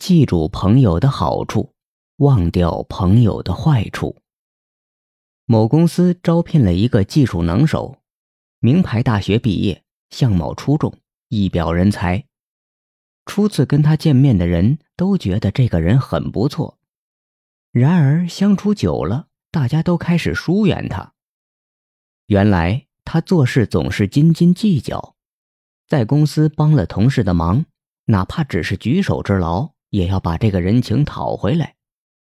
记住朋友的好处，忘掉朋友的坏处。某公司招聘了一个技术能手，名牌大学毕业，相貌出众，一表人才。初次跟他见面的人都觉得这个人很不错，然而相处久了，大家都开始疏远他。原来他做事总是斤斤计较，在公司帮了同事的忙，哪怕只是举手之劳。也要把这个人情讨回来，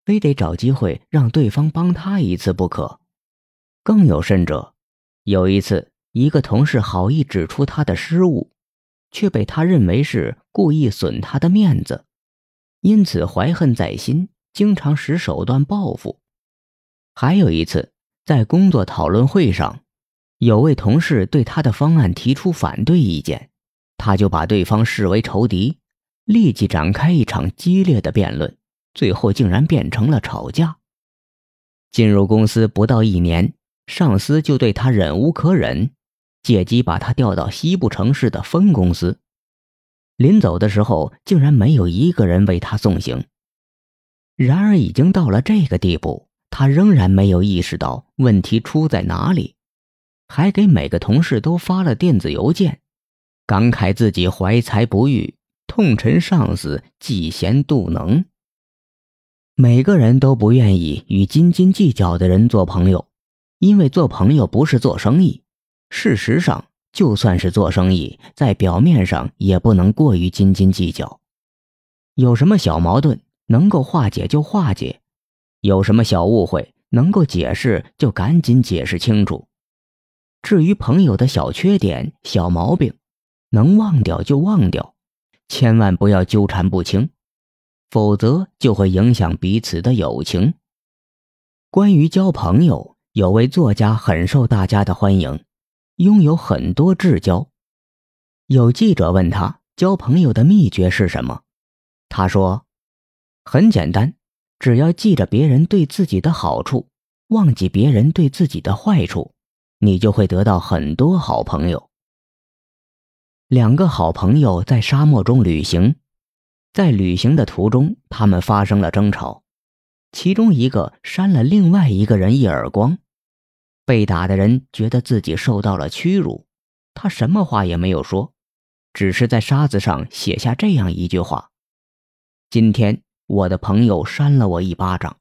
非得找机会让对方帮他一次不可。更有甚者，有一次，一个同事好意指出他的失误，却被他认为是故意损他的面子，因此怀恨在心，经常使手段报复。还有一次，在工作讨论会上，有位同事对他的方案提出反对意见，他就把对方视为仇敌。立即展开一场激烈的辩论，最后竟然变成了吵架。进入公司不到一年，上司就对他忍无可忍，借机把他调到西部城市的分公司。临走的时候，竟然没有一个人为他送行。然而，已经到了这个地步，他仍然没有意识到问题出在哪里，还给每个同事都发了电子邮件，感慨自己怀才不遇。痛陈上司嫉贤妒能。每个人都不愿意与斤斤计较的人做朋友，因为做朋友不是做生意。事实上，就算是做生意，在表面上也不能过于斤斤计较。有什么小矛盾能够化解就化解，有什么小误会能够解释就赶紧解释清楚。至于朋友的小缺点、小毛病，能忘掉就忘掉。千万不要纠缠不清，否则就会影响彼此的友情。关于交朋友，有位作家很受大家的欢迎，拥有很多至交。有记者问他交朋友的秘诀是什么，他说：“很简单，只要记着别人对自己的好处，忘记别人对自己的坏处，你就会得到很多好朋友。”两个好朋友在沙漠中旅行，在旅行的途中，他们发生了争吵，其中一个扇了另外一个人一耳光，被打的人觉得自己受到了屈辱，他什么话也没有说，只是在沙子上写下这样一句话：“今天我的朋友扇了我一巴掌。”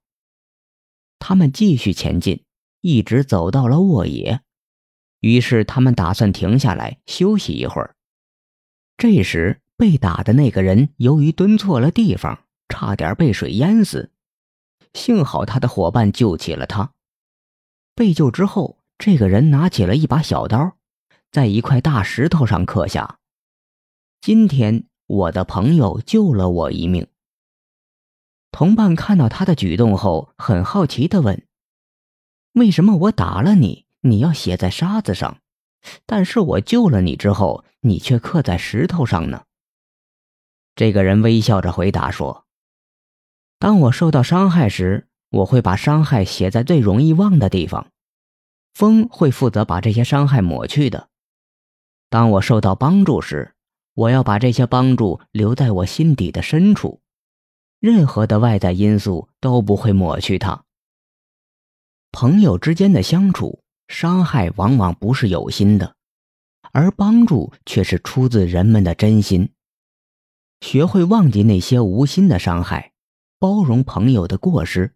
他们继续前进，一直走到了沃野，于是他们打算停下来休息一会儿。这时，被打的那个人由于蹲错了地方，差点被水淹死。幸好他的伙伴救起了他。被救之后，这个人拿起了一把小刀，在一块大石头上刻下：“今天我的朋友救了我一命。”同伴看到他的举动后，很好奇地问：“为什么我打了你，你要写在沙子上？”但是我救了你之后，你却刻在石头上呢。这个人微笑着回答说：“当我受到伤害时，我会把伤害写在最容易忘的地方，风会负责把这些伤害抹去的。当我受到帮助时，我要把这些帮助留在我心底的深处，任何的外在因素都不会抹去它。朋友之间的相处。”伤害往往不是有心的，而帮助却是出自人们的真心。学会忘记那些无心的伤害，包容朋友的过失，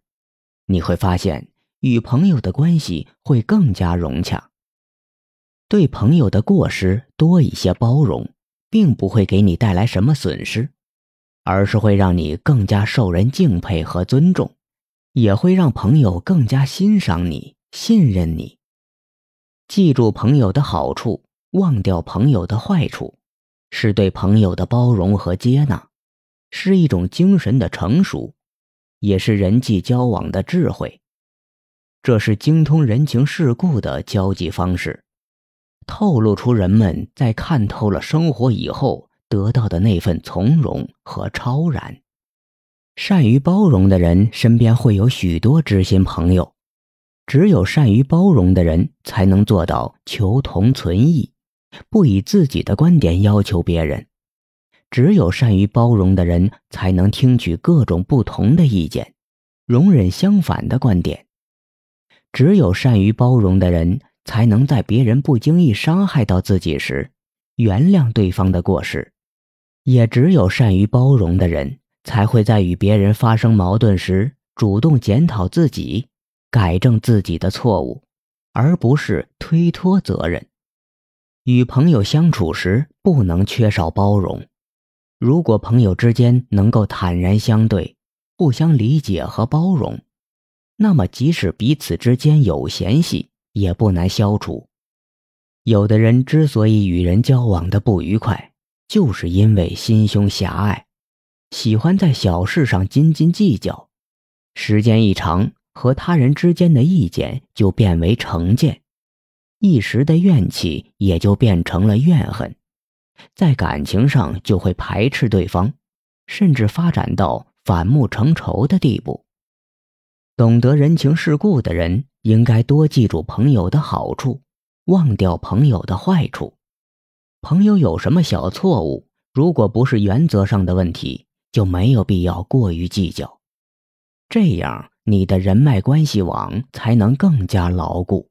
你会发现与朋友的关系会更加融洽。对朋友的过失多一些包容，并不会给你带来什么损失，而是会让你更加受人敬佩和尊重，也会让朋友更加欣赏你、信任你。记住朋友的好处，忘掉朋友的坏处，是对朋友的包容和接纳，是一种精神的成熟，也是人际交往的智慧。这是精通人情世故的交际方式，透露出人们在看透了生活以后得到的那份从容和超然。善于包容的人身边会有许多知心朋友。只有善于包容的人，才能做到求同存异，不以自己的观点要求别人。只有善于包容的人，才能听取各种不同的意见，容忍相反的观点。只有善于包容的人，才能在别人不经意伤害到自己时，原谅对方的过失。也只有善于包容的人，才会在与别人发生矛盾时，主动检讨自己，改正自己的错误，而不是推脱责任。与朋友相处时，不能缺少包容。如果朋友之间能够坦然相对，互相理解和包容，那么即使彼此之间有嫌隙，也不难消除。有的人之所以与人交往的不愉快，就是因为心胸狭隘，喜欢在小事上斤斤计较，时间一长，和他人之间的意见就变为成见。一时的怨气也就变成了怨恨，在感情上就会排斥对方，甚至发展到反目成仇的地步。懂得人情世故的人，应该多记住朋友的好处，忘掉朋友的坏处。朋友有什么小错误，如果不是原则上的问题，就没有必要过于计较。这样，你的人脉关系网才能更加牢固。